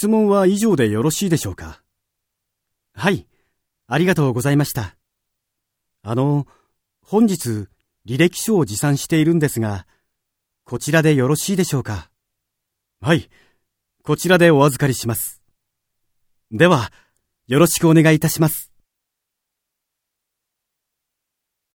質問は以上でよろしいでしょうか？はい、ありがとうございました。あの、本日、履歴書を持参しているんですが、こちらでよろしいでしょうか？はい、こちらでお預かりします。では、よろしくお願いいたします。